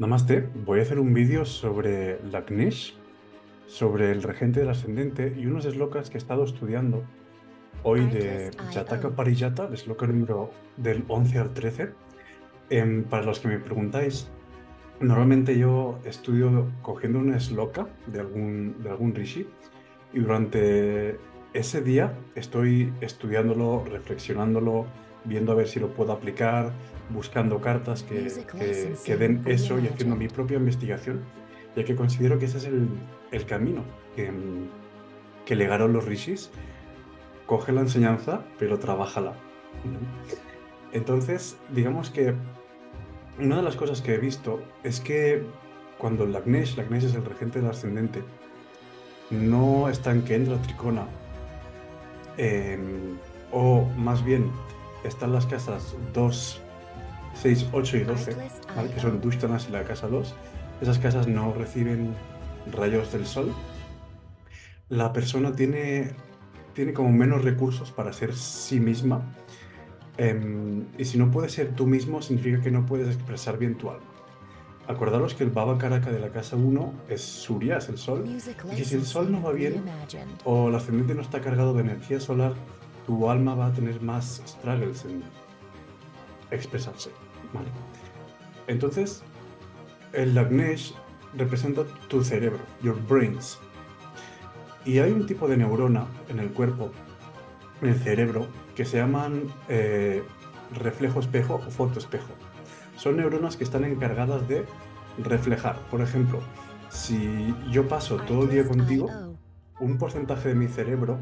Namaste, voy a hacer un vídeo sobre la Gnesh, sobre el regente del ascendente y unos slokas que he estado estudiando hoy de Jataka Parijata, el sloka número del 11 al 13. Em, para los que me preguntáis, normalmente yo estudio cogiendo una sloka de algún, de algún rishi y durante ese día estoy estudiándolo, reflexionándolo, viendo a ver si lo puedo aplicar, buscando cartas que, que, den eso y haciendo mi propia investigación, ya que considero que ese es el, el camino que, que, legaron los rishis. Coge la enseñanza, pero trabájala. Entonces, digamos que una de las cosas que he visto es que cuando el Agnesh, el Agnesh es el regente del ascendente, no está en que entra Tricona, em, o más bien están las casas 2, 6, 8 y 12, que son Dushtanas y la casa 2. Esas casas no reciben rayos del sol. La persona tiene, tiene como menos recursos para ser sí misma. Em, y si no puedes ser tú mismo, significa que no puedes expresar bien tu alma. Acordaros que el Baba Karaka de la casa 1 es Surya, es el sol. Y si el sol no va bien o el ascendente no está cargado de energía solar, tu alma va a tener más struggles en expresarse. Entonces, el Lagnesh representa tu cerebro, your brains. Y hay un tipo de neurona en el cuerpo, en el cerebro, que se llaman eh, reflejo espejo o foto espejo. Son neuronas que están encargadas de reflejar. Por ejemplo, si yo paso todo el día contigo, un porcentaje de mi cerebro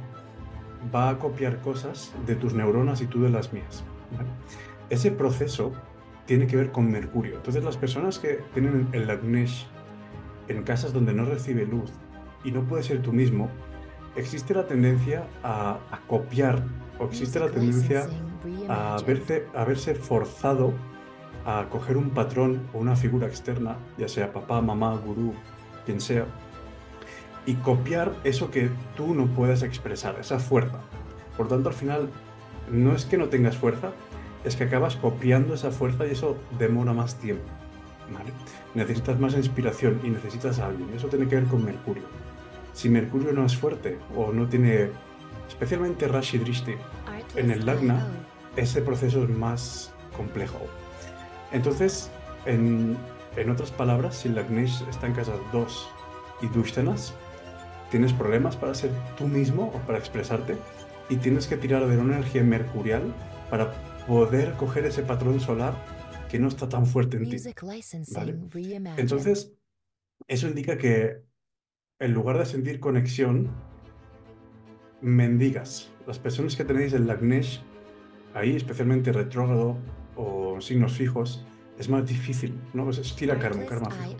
va a copiar cosas de tus neuronas y tú de las mías. Ese proceso tiene que ver con Mercurio. Entonces las personas que tienen el Agnesh en casas donde no recibe luz y no puede ser tú mismo, existe la tendencia a, copiar o existe la tendencia a verse, a verse forzado a coger un patrón o una figura externa, ya sea papá, mamá, gurú, quien sea, y copiar eso que tú no puedes expresar, esa fuerza. Por tanto, al final, no es que no tengas fuerza, es que acabas copiando esa fuerza y eso demora más tiempo. Necesitas más inspiración y necesitas a alguien. Eso tiene que ver con Mercurio. Si Mercurio no es fuerte o no tiene, especialmente Rashi Drishti, en el Lagna, ese proceso es más complejo. Entonces, en, otras palabras, si Lagnesh está en casa 2 y Dushtanas, tienes problemas para ser tú mismo o para expresarte y tienes que tirar de una energía mercurial para poder coger ese patrón solar que no está tan fuerte en ti. Entonces, eso indica que en lugar de sentir conexión, mendigas. Las personas que tenéis el Lagnesh, ahí especialmente retrógrado o signos fijos, es más difícil, ¿no? Es tira karma, karma fijo.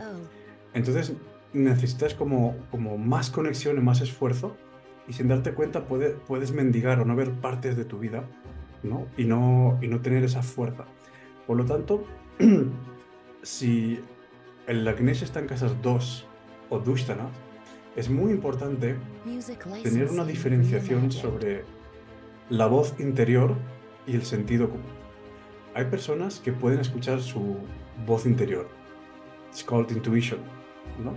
Entonces, necesitas como, como más conexión y más esfuerzo y sin darte cuenta puede, puedes mendigar o no ver partes de tu vida ¿no? Y, no, y no tener esa fuerza. Por lo tanto, si el Lagnesh está en casas 2 o Dushtana, es muy importante tener una diferenciación sobre la voz interior y el sentido común. Hay personas que pueden escuchar su voz interior. It's called intuition, ¿no?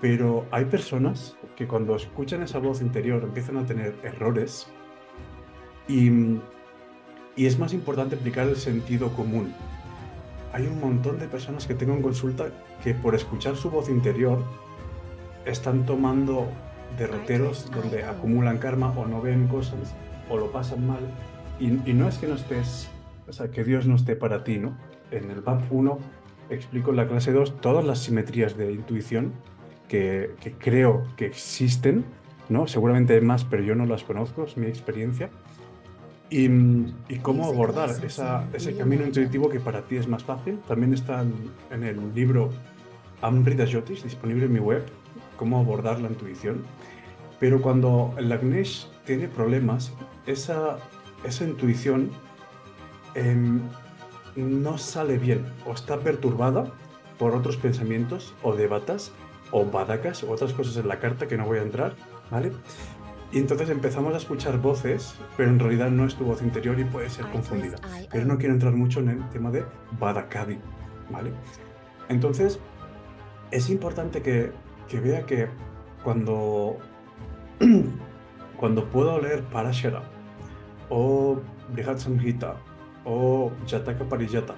Pero hay personas que cuando escuchan esa voz interior empiezan a tener errores y, y es más importante aplicar el sentido común. Hay un montón de personas que tengo en consulta que por escuchar su voz interior están tomando derroteros donde acumulan karma o no ven cosas o lo pasan mal. Y, y no es que no estés, o sea, que Dios no esté para ti, ¿no? En el BAP 1 explico en la clase 2 todas las simetrías de intuición que, creo que existen, ¿no? Seguramente hay más, pero yo no las conozco, es mi experiencia. Y, cómo abordar ese camino intuitivo que para ti es más fácil. También está en, el libro Amrita Jyotish, disponible en mi web, cómo abordar la intuición. Pero cuando el Agnesh tiene problemas, esa, esa intuición em, no sale bien o está perturbada por otros pensamientos o debatas o badacas o otras cosas en la carta que no voy a entrar, ¿vale? Y entonces empezamos a escuchar voces, pero en realidad no es tu voz interior y puede ser confundida. Pero no quiero entrar mucho en el tema de badakadi, ¿vale? Entonces, es importante que, vea que cuando, cuando puedo leer Parashara o Brihat Samhita o Jataka Parijata,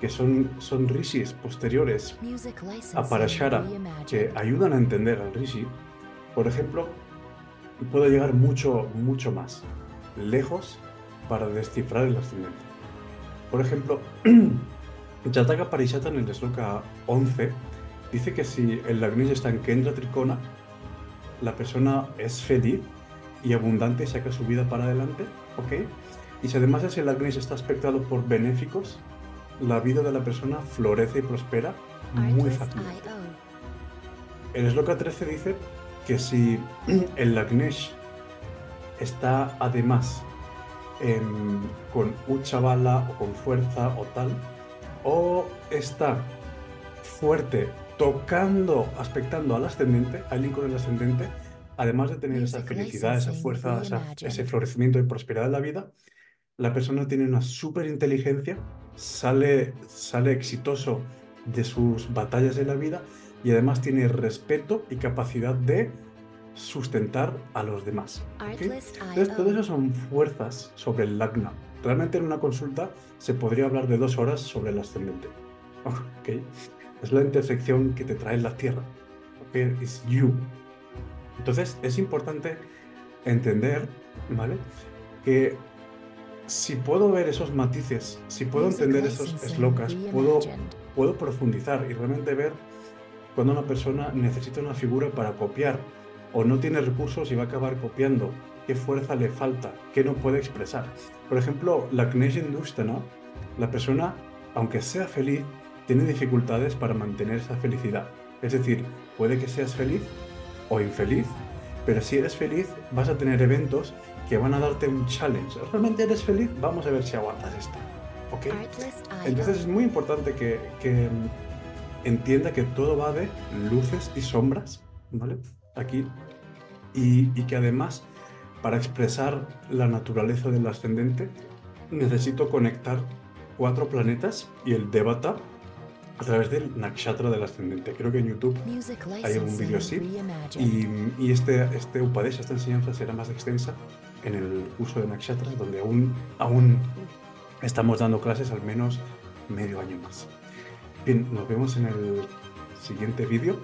que son, son rishis posteriores a Parashara que ayudan a entender al rishi, por ejemplo, puedo llegar mucho, mucho más lejos para descifrar el ascendente. Por ejemplo, Jataka Parishata en el Sloka 11 dice que si el Lagnish está en Kendra Tricona, la persona es feliz y abundante y saca su vida para adelante, ¿ok? Y si además ese Lagnish está aspectado por benéficos, la vida de la persona florece y prospera muy fácilmente. El Sloka 13 dice que si el Lagnesh está además con Uchavala o con fuerza o tal, o está fuerte tocando, aspectando al ascendente, al link con el ascendente, además de tener esa felicidad, esa fuerza, ese florecimiento y prosperidad de la vida, la persona tiene una súper inteligencia, sale, sale exitoso de sus batallas de la vida y además tiene respeto y capacidad de sustentar a los demás. Entonces, todas esas son fuerzas sobre el Lagna. Realmente en una consulta se podría hablar de dos horas sobre el ascendente. Es la intersección que te trae la Tierra. Es you. Entonces es importante entender, ¿vale? Que si puedo ver esos matices, si puedo entender esos slokas, puedo, puedo profundizar y realmente ver cuando una persona necesita una figura para copiar o no tiene recursos y va a acabar copiando, qué fuerza le falta, qué no puede expresar. Por ejemplo, la ¿no? la persona, aunque sea feliz, tiene dificultades para mantener esa felicidad. Es decir, puede que seas feliz o infeliz, pero si eres feliz vas a tener eventos que van a darte un challenge. ¿Realmente eres feliz? Vamos a ver si aguantas esto. ¿Ok? Entonces es muy importante que, que entienda que todo va de luces y sombras, ¿vale? Aquí. Y, y que además, para expresar la naturaleza del ascendente, necesito conectar cuatro planetas y el Devata a través del nakshatra del ascendente. Creo que en YouTube hay un vídeo así. Y, y, este, este Upadesha, esta enseñanza será más extensa en el curso de nakshatras, donde aún, aún estamos dando clases al menos medio año más. Bien, nos vemos en el siguiente vídeo.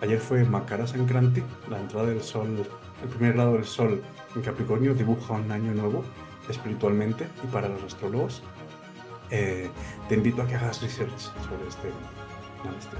Ayer fue Makara Sankranti, la entrada del sol, el primer grado del sol en Capricornio dibuja un año nuevo espiritualmente y para los astrólogos. Eh, te invito a que hagas research sobre este. Namaste.